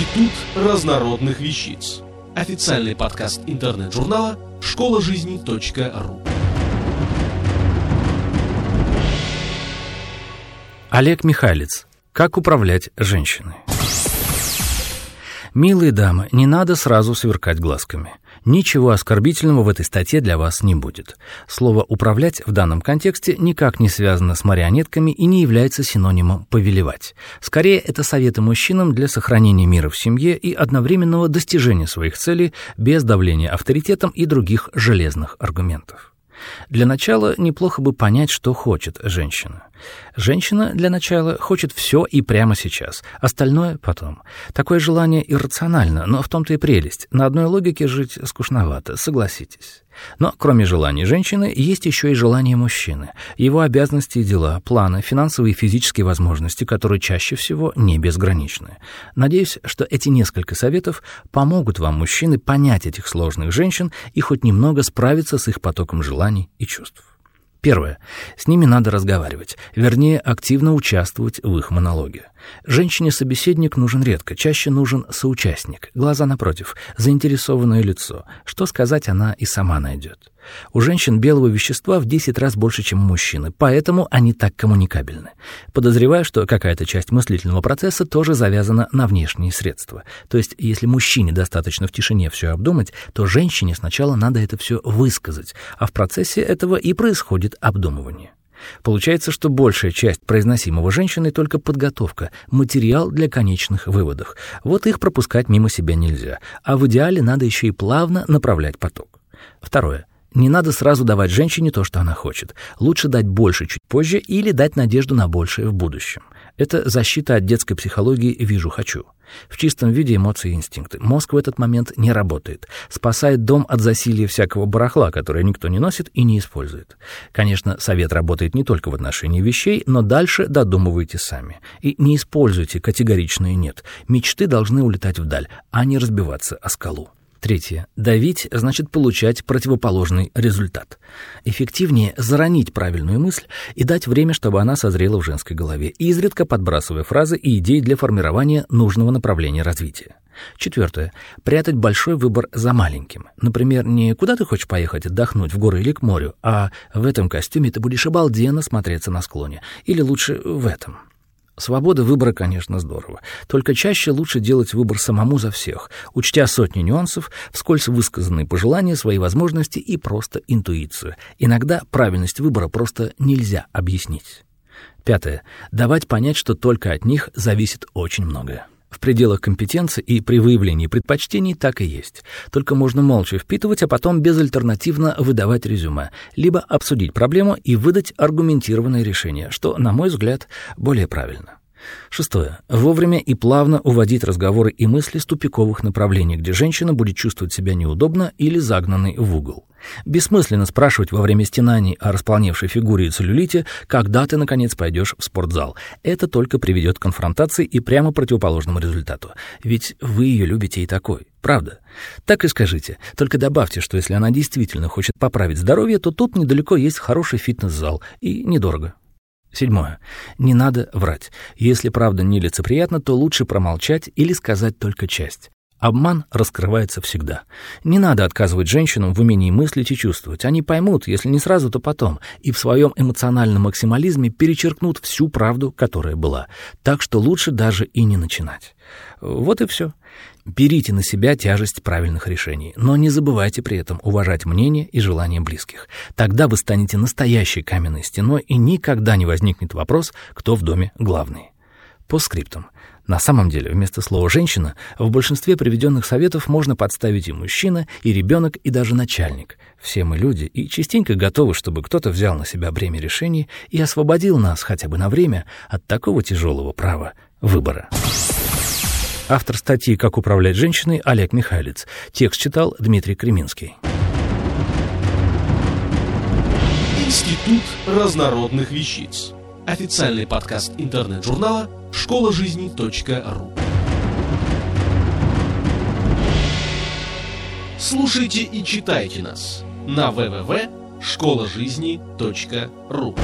Институт разнородных вещиц. Официальный подкаст интернет-журнала школа жизни .ру. Олег Михайлец. Как управлять женщиной? Милые дамы, не надо сразу сверкать глазками. Ничего оскорбительного в этой статье для вас не будет. Слово «управлять» в данном контексте никак не связано с марионетками и не является синонимом «повелевать». Скорее, это советы мужчинам для сохранения мира в семье и одновременного достижения своих целей без давления авторитетом и других железных аргументов. Для начала неплохо бы понять, что хочет женщина. Женщина для начала хочет все и прямо сейчас, остальное потом. Такое желание иррационально, но в том-то и прелесть. На одной логике жить скучновато, согласитесь. Но кроме желаний женщины, есть еще и желания мужчины, его обязанности и дела, планы, финансовые и физические возможности, которые чаще всего не безграничны. Надеюсь, что эти несколько советов помогут вам, мужчины, понять этих сложных женщин и хоть немного справиться с их потоком желаний и чувств. Первое. С ними надо разговаривать, вернее, активно участвовать в их монологе. Женщине собеседник нужен редко, чаще нужен соучастник, глаза напротив, заинтересованное лицо. Что сказать она и сама найдет. У женщин белого вещества в 10 раз больше, чем у мужчины, поэтому они так коммуникабельны. Подозреваю, что какая-то часть мыслительного процесса тоже завязана на внешние средства. То есть, если мужчине достаточно в тишине все обдумать, то женщине сначала надо это все высказать, а в процессе этого и происходит обдумывание. Получается, что большая часть произносимого женщиной только подготовка, материал для конечных выводов. Вот их пропускать мимо себя нельзя, а в идеале надо еще и плавно направлять поток. Второе. Не надо сразу давать женщине то, что она хочет. Лучше дать больше чуть позже или дать надежду на большее в будущем. Это защита от детской психологии «вижу-хочу». В чистом виде эмоции и инстинкты. Мозг в этот момент не работает. Спасает дом от засилия всякого барахла, которое никто не носит и не использует. Конечно, совет работает не только в отношении вещей, но дальше додумывайте сами. И не используйте категоричное «нет». Мечты должны улетать вдаль, а не разбиваться о скалу. Третье. Давить значит получать противоположный результат. Эффективнее заронить правильную мысль и дать время, чтобы она созрела в женской голове, изредка подбрасывая фразы и идеи для формирования нужного направления развития. Четвертое. Прятать большой выбор за маленьким. Например, не куда ты хочешь поехать отдохнуть, в горы или к морю, а в этом костюме ты будешь обалденно смотреться на склоне. Или лучше в этом. Свобода выбора, конечно, здорово. Только чаще лучше делать выбор самому за всех, учтя сотни нюансов, вскользь высказанные пожелания, свои возможности и просто интуицию. Иногда правильность выбора просто нельзя объяснить. Пятое. Давать понять, что только от них зависит очень многое. В пределах компетенции и при выявлении предпочтений так и есть. Только можно молча впитывать, а потом безальтернативно выдавать резюме, либо обсудить проблему и выдать аргументированное решение, что, на мой взгляд, более правильно. Шестое. Вовремя и плавно уводить разговоры и мысли с тупиковых направлений, где женщина будет чувствовать себя неудобно или загнанной в угол. Бессмысленно спрашивать во время стенаний о располневшей фигуре и целлюлите, когда ты, наконец, пойдешь в спортзал. Это только приведет к конфронтации и прямо противоположному результату. Ведь вы ее любите и такой. Правда? Так и скажите. Только добавьте, что если она действительно хочет поправить здоровье, то тут недалеко есть хороший фитнес-зал. И недорого. Седьмое. Не надо врать. Если правда нелицеприятна, то лучше промолчать или сказать только часть. Обман раскрывается всегда. Не надо отказывать женщинам в умении мыслить и чувствовать. Они поймут, если не сразу, то потом, и в своем эмоциональном максимализме перечеркнут всю правду, которая была. Так что лучше даже и не начинать. Вот и все. Берите на себя тяжесть правильных решений, но не забывайте при этом уважать мнение и желания близких. Тогда вы станете настоящей каменной стеной, и никогда не возникнет вопрос, кто в доме главный. По скриптам. На самом деле, вместо слова «женщина» в большинстве приведенных советов можно подставить и мужчина, и ребенок, и даже начальник. Все мы люди и частенько готовы, чтобы кто-то взял на себя бремя решений и освободил нас хотя бы на время от такого тяжелого права выбора. Автор статьи «Как управлять женщиной» Олег Михайлец. Текст читал Дмитрий Креминский. Институт разнородных вещиц. Официальный подкаст интернет-журнала школа жизни .ру. Слушайте и читайте нас на www.школажизни.ру.